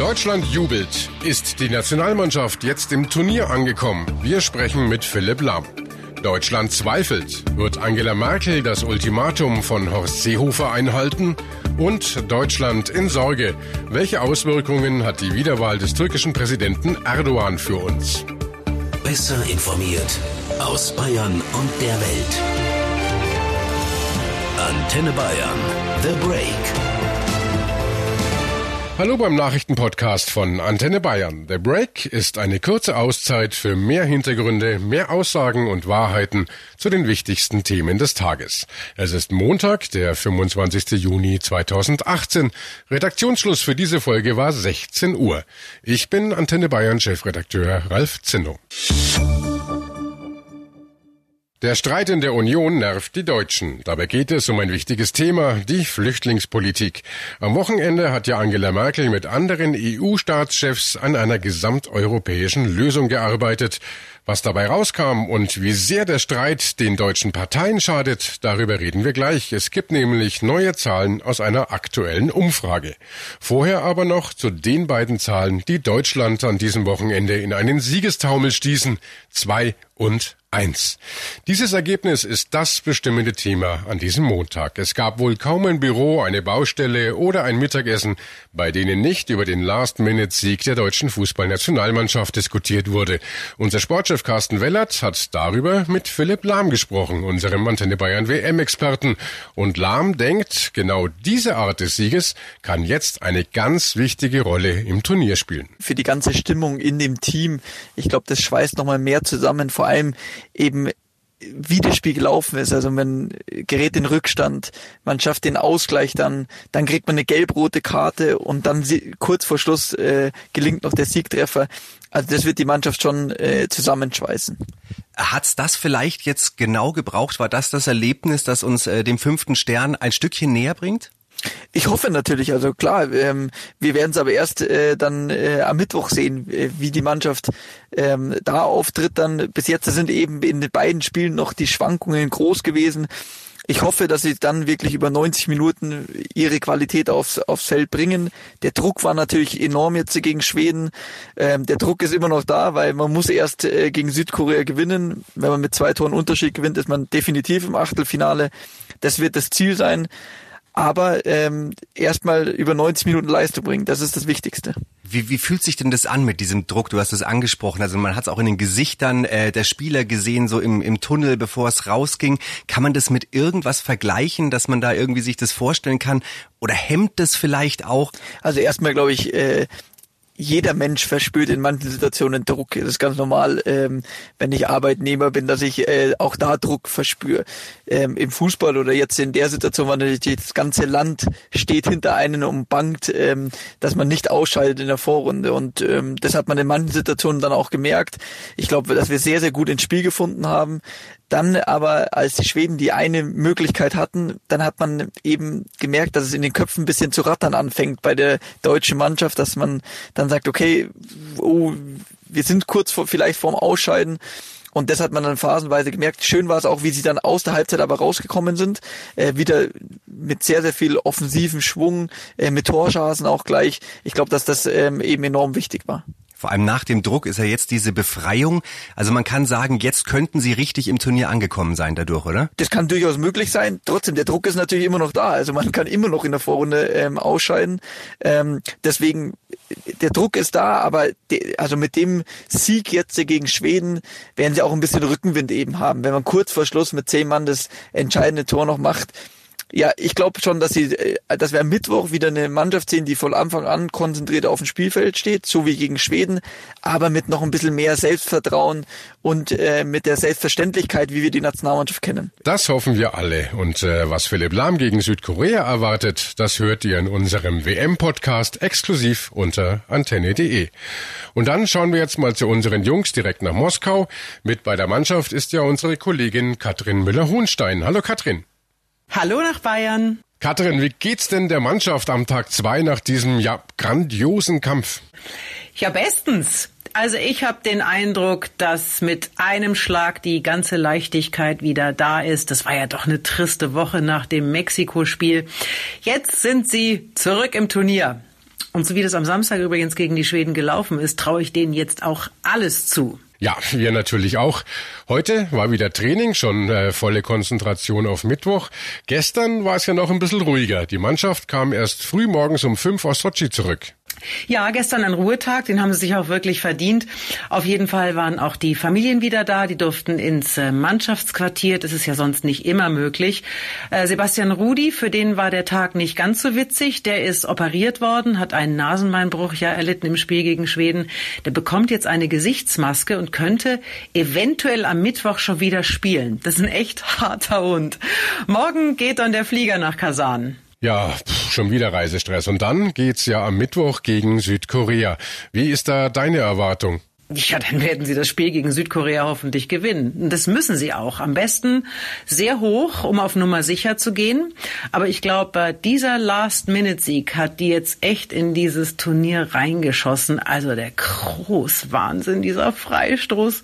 Deutschland jubelt. Ist die Nationalmannschaft jetzt im Turnier angekommen? Wir sprechen mit Philipp Lahm. Deutschland zweifelt. Wird Angela Merkel das Ultimatum von Horst Seehofer einhalten? Und Deutschland in Sorge. Welche Auswirkungen hat die Wiederwahl des türkischen Präsidenten Erdogan für uns? Besser informiert aus Bayern und der Welt. Antenne Bayern. The Break. Hallo beim Nachrichtenpodcast von Antenne Bayern. The Break ist eine kurze Auszeit für mehr Hintergründe, mehr Aussagen und Wahrheiten zu den wichtigsten Themen des Tages. Es ist Montag, der 25. Juni 2018. Redaktionsschluss für diese Folge war 16 Uhr. Ich bin Antenne Bayern Chefredakteur Ralf Zinno. Der Streit in der Union nervt die Deutschen. Dabei geht es um ein wichtiges Thema, die Flüchtlingspolitik. Am Wochenende hat ja Angela Merkel mit anderen EU-Staatschefs an einer gesamteuropäischen Lösung gearbeitet. Was dabei rauskam und wie sehr der Streit den deutschen Parteien schadet, darüber reden wir gleich. Es gibt nämlich neue Zahlen aus einer aktuellen Umfrage. Vorher aber noch zu den beiden Zahlen, die Deutschland an diesem Wochenende in einen Siegestaumel stießen. Zwei und 1. Dieses Ergebnis ist das bestimmende Thema an diesem Montag. Es gab wohl kaum ein Büro, eine Baustelle oder ein Mittagessen, bei denen nicht über den Last-Minute-Sieg der deutschen Fußballnationalmannschaft diskutiert wurde. Unser Sportchef Carsten Wellert hat darüber mit Philipp Lahm gesprochen, unserem Antenne Bayern WM-Experten. Und Lahm denkt, genau diese Art des Sieges kann jetzt eine ganz wichtige Rolle im Turnier spielen. Für die ganze Stimmung in dem Team, ich glaube, das schweißt nochmal mehr zusammen, vor allem eben wie das Spiel gelaufen ist. Also man gerät in Rückstand, man schafft den Ausgleich dann, dann kriegt man eine gelb-rote Karte und dann kurz vor Schluss äh, gelingt noch der Siegtreffer. Also das wird die Mannschaft schon äh, zusammenschweißen. Hat's das vielleicht jetzt genau gebraucht? War das das Erlebnis, das uns äh, dem fünften Stern ein Stückchen näher bringt? Ich hoffe natürlich, also klar, ähm, wir werden es aber erst äh, dann äh, am Mittwoch sehen, äh, wie die Mannschaft ähm, da auftritt. Dann bis jetzt sind eben in den beiden Spielen noch die Schwankungen groß gewesen. Ich hoffe, dass sie dann wirklich über 90 Minuten ihre Qualität aufs, aufs Feld bringen. Der Druck war natürlich enorm jetzt gegen Schweden. Ähm, der Druck ist immer noch da, weil man muss erst äh, gegen Südkorea gewinnen. Wenn man mit zwei Toren Unterschied gewinnt, ist man definitiv im Achtelfinale. Das wird das Ziel sein aber ähm, erstmal über 90 Minuten Leistung bringen, das ist das Wichtigste. Wie, wie fühlt sich denn das an mit diesem Druck? Du hast es angesprochen, also man hat es auch in den Gesichtern äh, der Spieler gesehen, so im, im Tunnel, bevor es rausging. Kann man das mit irgendwas vergleichen, dass man da irgendwie sich das vorstellen kann? Oder hemmt das vielleicht auch? Also erstmal glaube ich, äh, jeder Mensch verspürt in manchen Situationen Druck. Das ist ganz normal, ähm, wenn ich Arbeitnehmer bin, dass ich äh, auch da Druck verspüre. Ähm, Im Fußball oder jetzt in der Situation, wo natürlich das ganze Land steht hinter einen und bangt, ähm, dass man nicht ausscheidet in der Vorrunde. Und ähm, das hat man in manchen Situationen dann auch gemerkt. Ich glaube, dass wir sehr, sehr gut ins Spiel gefunden haben. Dann aber, als die Schweden die eine Möglichkeit hatten, dann hat man eben gemerkt, dass es in den Köpfen ein bisschen zu rattern anfängt bei der deutschen Mannschaft, dass man dann sagt, okay, oh, wir sind kurz vor, vielleicht vorm Ausscheiden. Und das hat man dann phasenweise gemerkt. Schön war es auch, wie sie dann aus der Halbzeit aber rausgekommen sind. Äh, wieder mit sehr, sehr viel offensiven Schwung, äh, mit Torschancen auch gleich. Ich glaube, dass das ähm, eben enorm wichtig war. Vor allem nach dem Druck ist ja jetzt diese Befreiung. Also man kann sagen, jetzt könnten sie richtig im Turnier angekommen sein dadurch, oder? Das kann durchaus möglich sein. Trotzdem, der Druck ist natürlich immer noch da. Also man kann immer noch in der Vorrunde ähm, ausscheiden. Ähm, deswegen, der Druck ist da, aber de, also mit dem Sieg jetzt gegen Schweden werden sie auch ein bisschen Rückenwind eben haben. Wenn man kurz vor Schluss mit zehn Mann das entscheidende Tor noch macht, ja, ich glaube schon, dass sie, äh, dass wir am Mittwoch wieder eine Mannschaft sehen, die von Anfang an konzentriert auf dem Spielfeld steht, so wie gegen Schweden, aber mit noch ein bisschen mehr Selbstvertrauen und äh, mit der Selbstverständlichkeit, wie wir die Nationalmannschaft kennen. Das hoffen wir alle. Und äh, was Philipp Lahm gegen Südkorea erwartet, das hört ihr in unserem WM-Podcast exklusiv unter antenne.de. Und dann schauen wir jetzt mal zu unseren Jungs direkt nach Moskau. Mit bei der Mannschaft ist ja unsere Kollegin Katrin Müller-Hohenstein. Hallo Katrin. Hallo nach Bayern. Katrin, wie geht's denn der Mannschaft am Tag zwei nach diesem ja grandiosen Kampf? Ja, bestens. Also ich habe den Eindruck, dass mit einem Schlag die ganze Leichtigkeit wieder da ist. Das war ja doch eine triste Woche nach dem Mexiko-Spiel. Jetzt sind sie zurück im Turnier. Und so wie das am Samstag übrigens gegen die Schweden gelaufen ist, traue ich denen jetzt auch alles zu. Ja, wir natürlich auch. Heute war wieder Training, schon äh, volle Konzentration auf Mittwoch. Gestern war es ja noch ein bisschen ruhiger. Die Mannschaft kam erst früh morgens um fünf aus Sochi zurück. Ja, gestern ein Ruhetag, den haben sie sich auch wirklich verdient. Auf jeden Fall waren auch die Familien wieder da, die durften ins äh, Mannschaftsquartier, das ist ja sonst nicht immer möglich. Äh, Sebastian Rudi, für den war der Tag nicht ganz so witzig, der ist operiert worden, hat einen Nasenbeinbruch ja erlitten im Spiel gegen Schweden. Der bekommt jetzt eine Gesichtsmaske und könnte eventuell am Mittwoch schon wieder spielen. Das ist ein echt harter Hund. Morgen geht dann der Flieger nach Kasan. Ja, schon wieder Reisestress. Und dann geht's ja am Mittwoch gegen Südkorea. Wie ist da deine Erwartung? Ja, dann werden sie das Spiel gegen Südkorea hoffentlich gewinnen. Das müssen sie auch. Am besten sehr hoch, um auf Nummer sicher zu gehen. Aber ich glaube, dieser Last-Minute-Sieg hat die jetzt echt in dieses Turnier reingeschossen. Also der Großwahnsinn, dieser Freistoß.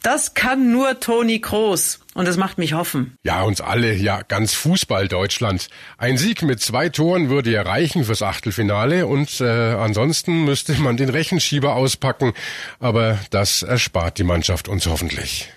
Das kann nur Toni Kroos. Und das macht mich hoffen. Ja, uns alle, ja, ganz Fußball Deutschland. Ein Sieg mit zwei Toren würde ja reichen fürs Achtelfinale und äh, ansonsten müsste man den Rechenschieber auspacken. Aber das erspart die Mannschaft uns hoffentlich.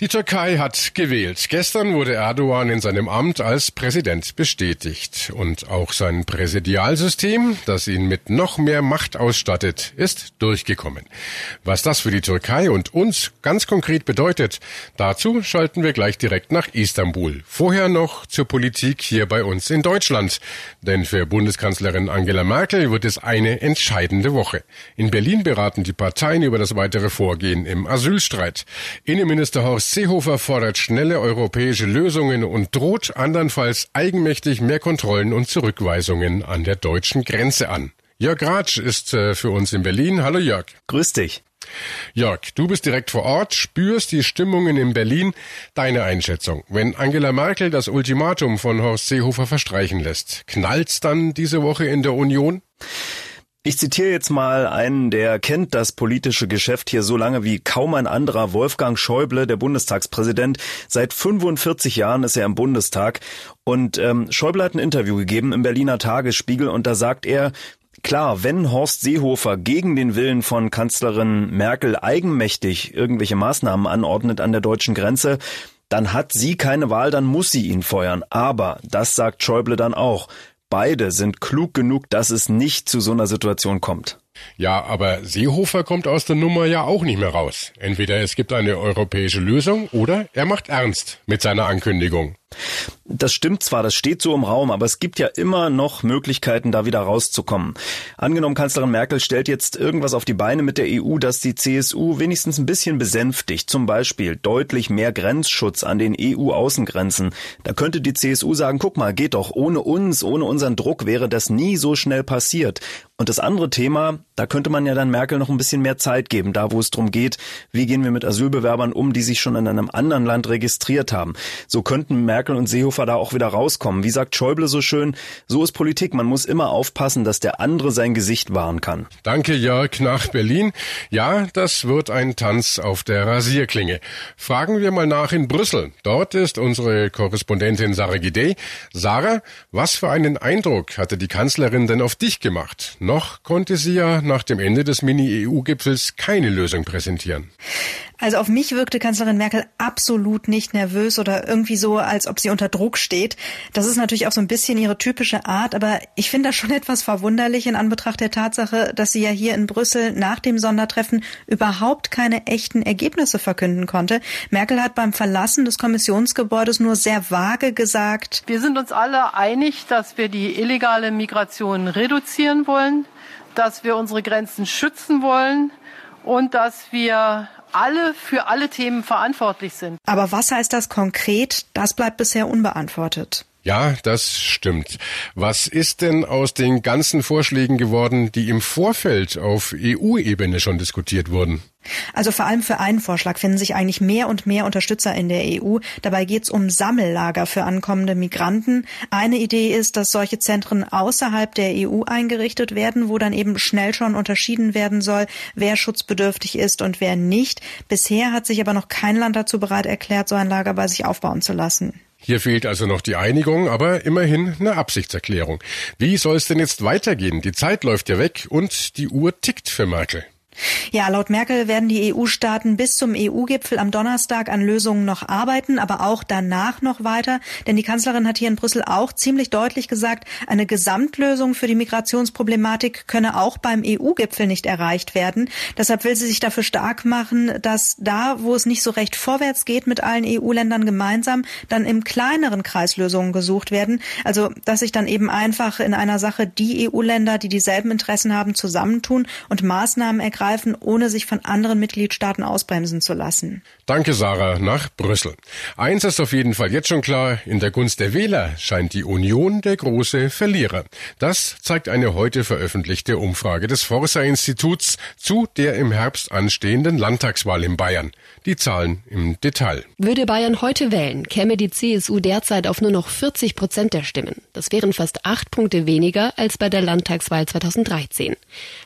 Die Türkei hat gewählt. Gestern wurde Erdogan in seinem Amt als Präsident bestätigt. Und auch sein Präsidialsystem, das ihn mit noch mehr Macht ausstattet, ist durchgekommen. Was das für die Türkei und uns ganz konkret bedeutet, dazu schalten wir gleich direkt nach Istanbul. Vorher noch zur Politik hier bei uns in Deutschland. Denn für Bundeskanzlerin Angela Merkel wird es eine entscheidende Woche. In Berlin beraten die Parteien über das weitere Vorgehen im Asylstreit. Innenminister Seehofer fordert schnelle europäische Lösungen und droht andernfalls eigenmächtig mehr Kontrollen und Zurückweisungen an der deutschen Grenze an. Jörg Ratsch ist äh, für uns in Berlin. Hallo Jörg. Grüß dich. Jörg, du bist direkt vor Ort, spürst die Stimmungen in Berlin. Deine Einschätzung. Wenn Angela Merkel das Ultimatum von Horst Seehofer verstreichen lässt, knallt's dann diese Woche in der Union? Ich zitiere jetzt mal einen, der kennt das politische Geschäft hier so lange wie kaum ein anderer, Wolfgang Schäuble, der Bundestagspräsident. Seit 45 Jahren ist er im Bundestag und ähm, Schäuble hat ein Interview gegeben im Berliner Tagesspiegel und da sagt er, Klar, wenn Horst Seehofer gegen den Willen von Kanzlerin Merkel eigenmächtig irgendwelche Maßnahmen anordnet an der deutschen Grenze, dann hat sie keine Wahl, dann muss sie ihn feuern. Aber, das sagt Schäuble dann auch, Beide sind klug genug, dass es nicht zu so einer Situation kommt. Ja, aber Seehofer kommt aus der Nummer ja auch nicht mehr raus. Entweder es gibt eine europäische Lösung oder er macht ernst mit seiner Ankündigung. Das stimmt zwar, das steht so im Raum, aber es gibt ja immer noch Möglichkeiten, da wieder rauszukommen. Angenommen, Kanzlerin Merkel stellt jetzt irgendwas auf die Beine mit der EU, das die CSU wenigstens ein bisschen besänftigt. Zum Beispiel deutlich mehr Grenzschutz an den EU-Außengrenzen. Da könnte die CSU sagen, guck mal, geht doch, ohne uns, ohne unseren Druck wäre das nie so schnell passiert. Und das andere Thema, da könnte man ja dann Merkel noch ein bisschen mehr Zeit geben, da wo es darum geht, wie gehen wir mit Asylbewerbern um, die sich schon in einem anderen Land registriert haben. So könnten Merkel und Seehofer da auch wieder rauskommen. Wie sagt Schäuble so schön, so ist Politik. Man muss immer aufpassen, dass der andere sein Gesicht wahren kann. Danke, Jörg, nach Berlin. Ja, das wird ein Tanz auf der Rasierklinge. Fragen wir mal nach in Brüssel. Dort ist unsere Korrespondentin Sarah Gidey. Sarah, was für einen Eindruck hatte die Kanzlerin denn auf dich gemacht? Noch konnte sie ja nach dem Ende des Mini-EU-Gipfels keine Lösung präsentieren. Also auf mich wirkte Kanzlerin Merkel absolut nicht nervös oder irgendwie so, als ob sie unter Druck steht. Das ist natürlich auch so ein bisschen ihre typische Art, aber ich finde das schon etwas verwunderlich in Anbetracht der Tatsache, dass sie ja hier in Brüssel nach dem Sondertreffen überhaupt keine echten Ergebnisse verkünden konnte. Merkel hat beim Verlassen des Kommissionsgebäudes nur sehr vage gesagt, wir sind uns alle einig, dass wir die illegale Migration reduzieren wollen, dass wir unsere Grenzen schützen wollen und dass wir alle für alle Themen verantwortlich sind. Aber was heißt das konkret? Das bleibt bisher unbeantwortet. Ja, das stimmt. Was ist denn aus den ganzen Vorschlägen geworden, die im Vorfeld auf EU-Ebene schon diskutiert wurden? Also vor allem für einen Vorschlag finden sich eigentlich mehr und mehr Unterstützer in der EU. Dabei geht es um Sammellager für ankommende Migranten. Eine Idee ist, dass solche Zentren außerhalb der EU eingerichtet werden, wo dann eben schnell schon unterschieden werden soll, wer schutzbedürftig ist und wer nicht. Bisher hat sich aber noch kein Land dazu bereit erklärt, so ein Lager bei sich aufbauen zu lassen. Hier fehlt also noch die Einigung, aber immerhin eine Absichtserklärung. Wie soll es denn jetzt weitergehen? Die Zeit läuft ja weg und die Uhr tickt für Merkel. Ja, laut Merkel werden die EU-Staaten bis zum EU-Gipfel am Donnerstag an Lösungen noch arbeiten, aber auch danach noch weiter. Denn die Kanzlerin hat hier in Brüssel auch ziemlich deutlich gesagt, eine Gesamtlösung für die Migrationsproblematik könne auch beim EU-Gipfel nicht erreicht werden. Deshalb will sie sich dafür stark machen, dass da, wo es nicht so recht vorwärts geht mit allen EU-Ländern gemeinsam, dann im kleineren Kreis Lösungen gesucht werden. Also, dass sich dann eben einfach in einer Sache die EU-Länder, die dieselben Interessen haben, zusammentun und Maßnahmen ergreifen, ergreifen, ohne sich von anderen Mitgliedstaaten ausbremsen zu lassen. Danke, Sarah, nach Brüssel. Eins ist auf jeden Fall jetzt schon klar, in der Gunst der Wähler scheint die Union der große Verlierer. Das zeigt eine heute veröffentlichte Umfrage des Forsa Instituts zu der im Herbst anstehenden Landtagswahl in Bayern. Die Zahlen im Detail. Würde Bayern heute wählen, käme die CSU derzeit auf nur noch 40 Prozent der Stimmen. Das wären fast acht Punkte weniger als bei der Landtagswahl 2013.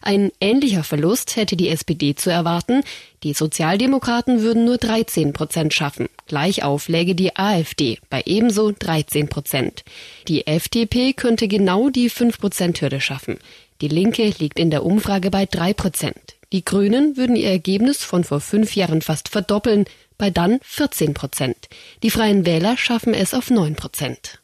Ein ähnlicher Verlust hätte die SPD zu erwarten. Die Sozialdemokraten würden nur 13 Prozent schaffen. Gleich auf läge die AfD bei ebenso 13 Prozent. Die FDP könnte genau die 5 Prozent Hürde schaffen. Die Linke liegt in der Umfrage bei 3 Prozent. Die Grünen würden ihr Ergebnis von vor fünf Jahren fast verdoppeln, bei dann 14 Prozent. Die Freien Wähler schaffen es auf 9 Prozent.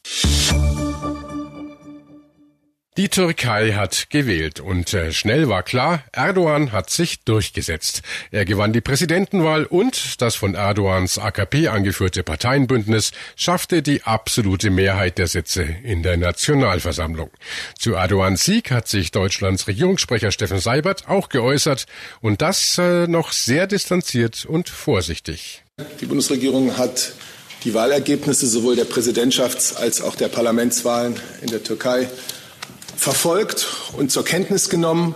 Die Türkei hat gewählt und äh, schnell war klar, Erdogan hat sich durchgesetzt. Er gewann die Präsidentenwahl und das von Erdogans AKP angeführte Parteienbündnis schaffte die absolute Mehrheit der Sitze in der Nationalversammlung. Zu Erdogans Sieg hat sich Deutschlands Regierungssprecher Steffen Seibert auch geäußert und das äh, noch sehr distanziert und vorsichtig. Die Bundesregierung hat die Wahlergebnisse sowohl der Präsidentschafts- als auch der Parlamentswahlen in der Türkei verfolgt und zur Kenntnis genommen.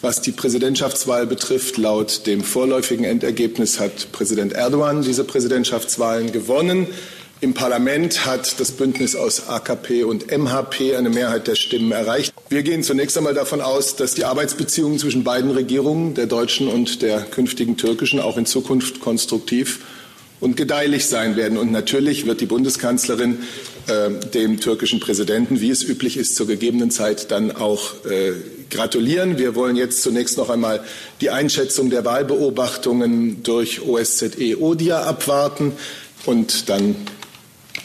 Was die Präsidentschaftswahl betrifft, laut dem vorläufigen Endergebnis hat Präsident Erdogan diese Präsidentschaftswahlen gewonnen. Im Parlament hat das Bündnis aus AKP und MHP eine Mehrheit der Stimmen erreicht. Wir gehen zunächst einmal davon aus, dass die Arbeitsbeziehungen zwischen beiden Regierungen, der deutschen und der künftigen türkischen, auch in Zukunft konstruktiv und gedeihlich sein werden. Und natürlich wird die Bundeskanzlerin äh, dem türkischen Präsidenten, wie es üblich ist, zur gegebenen Zeit dann auch äh, gratulieren. Wir wollen jetzt zunächst noch einmal die Einschätzung der Wahlbeobachtungen durch OSZE ODIA abwarten und dann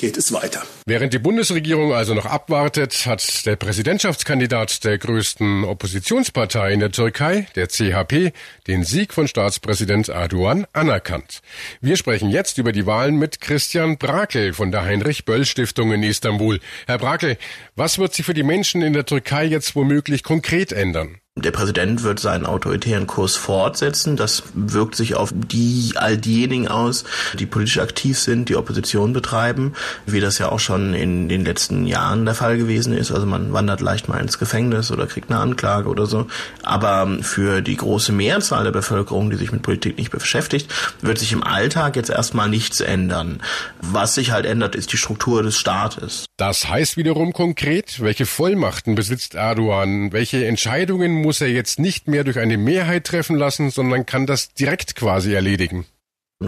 geht es weiter. Während die Bundesregierung also noch abwartet, hat der Präsidentschaftskandidat der größten Oppositionspartei in der Türkei, der CHP, den Sieg von Staatspräsident Erdogan anerkannt. Wir sprechen jetzt über die Wahlen mit Christian Brakel von der Heinrich Böll Stiftung in Istanbul. Herr Brakel, was wird sich für die Menschen in der Türkei jetzt womöglich konkret ändern? Der Präsident wird seinen autoritären Kurs fortsetzen. Das wirkt sich auf die, all diejenigen aus, die politisch aktiv sind, die Opposition betreiben, wie das ja auch schon in den letzten Jahren der Fall gewesen ist. Also man wandert leicht mal ins Gefängnis oder kriegt eine Anklage oder so. Aber für die große Mehrzahl der Bevölkerung, die sich mit Politik nicht beschäftigt, wird sich im Alltag jetzt erstmal nichts ändern. Was sich halt ändert, ist die Struktur des Staates. Das heißt wiederum konkret, welche Vollmachten besitzt Erdogan, welche Entscheidungen muss er jetzt nicht mehr durch eine Mehrheit treffen lassen, sondern kann das direkt quasi erledigen.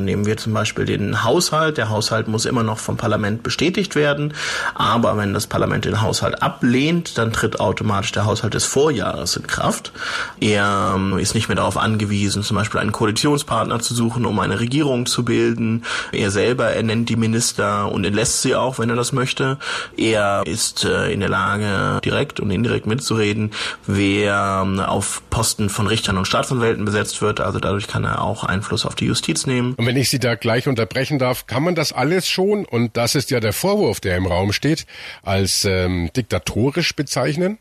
Nehmen wir zum Beispiel den Haushalt. Der Haushalt muss immer noch vom Parlament bestätigt werden. Aber wenn das Parlament den Haushalt ablehnt, dann tritt automatisch der Haushalt des Vorjahres in Kraft. Er ähm, ist nicht mehr darauf angewiesen, zum Beispiel einen Koalitionspartner zu suchen, um eine Regierung zu bilden. Er selber ernennt die Minister und entlässt sie auch, wenn er das möchte. Er ist äh, in der Lage, direkt und indirekt mitzureden, wer ähm, auf Posten von Richtern und Staatsanwälten besetzt wird. Also dadurch kann er auch Einfluss auf die Justiz nehmen. Und wenn ich Sie da gleich unterbrechen darf, kann man das alles schon, und das ist ja der Vorwurf, der im Raum steht, als ähm, diktatorisch bezeichnen?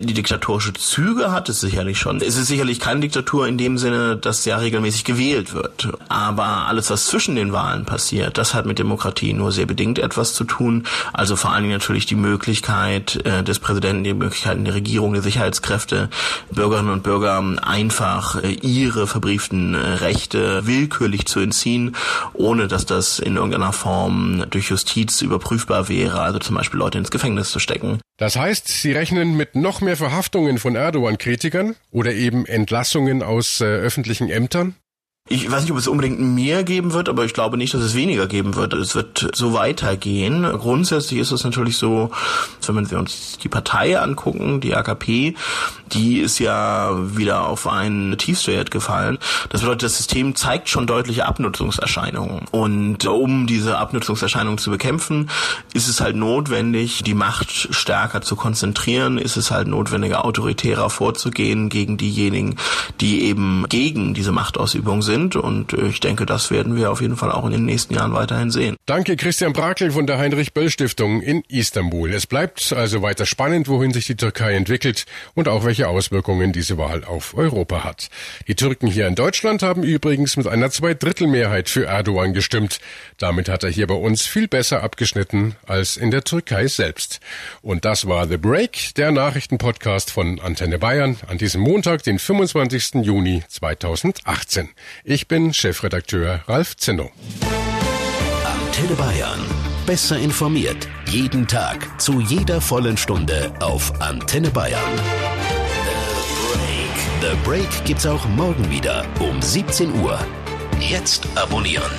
Die diktatorische Züge hat es sicherlich schon. Es ist sicherlich keine Diktatur in dem Sinne, dass ja regelmäßig gewählt wird. Aber alles, was zwischen den Wahlen passiert, das hat mit Demokratie nur sehr bedingt etwas zu tun. Also vor allen Dingen natürlich die Möglichkeit äh, des Präsidenten, die Möglichkeiten der Regierung, der Sicherheitskräfte, Bürgerinnen und Bürger einfach äh, ihre verbrieften äh, Rechte willkürlich zu entziehen, ohne dass das in irgendeiner Form durch Justiz überprüfbar wäre. Also zum Beispiel Leute ins Gefängnis zu stecken. Das heißt, Sie rechnen mit noch mehr Verhaftungen von Erdogan-Kritikern oder eben Entlassungen aus äh, öffentlichen Ämtern? Ich weiß nicht, ob es unbedingt mehr geben wird, aber ich glaube nicht, dass es weniger geben wird. Es wird so weitergehen. Grundsätzlich ist es natürlich so, wenn wir uns die Partei angucken, die AKP, die ist ja wieder auf einen Tiefstwert gefallen. Das bedeutet, das System zeigt schon deutliche Abnutzungserscheinungen. Und um diese Abnutzungserscheinungen zu bekämpfen, ist es halt notwendig, die Macht stärker zu konzentrieren, ist es halt notwendig, autoritärer vorzugehen gegen diejenigen, die eben gegen diese Machtausübung sind sind. Und äh, ich denke, das werden wir auf jeden Fall auch in den nächsten Jahren weiterhin sehen. Danke, Christian Brakel von der Heinrich-Böll-Stiftung in Istanbul. Es bleibt also weiter spannend, wohin sich die Türkei entwickelt und auch welche Auswirkungen diese Wahl auf Europa hat. Die Türken hier in Deutschland haben übrigens mit einer Zweidrittelmehrheit für Erdogan gestimmt. Damit hat er hier bei uns viel besser abgeschnitten als in der Türkei selbst. Und das war The Break, der Nachrichtenpodcast von Antenne Bayern an diesem Montag, den 25. Juni 2018. Ich bin Chefredakteur Ralf Zinno. Antenne Bayern. Besser informiert. Jeden Tag. Zu jeder vollen Stunde auf Antenne Bayern. The Break. The Break gibt's auch morgen wieder um 17 Uhr. Jetzt abonnieren.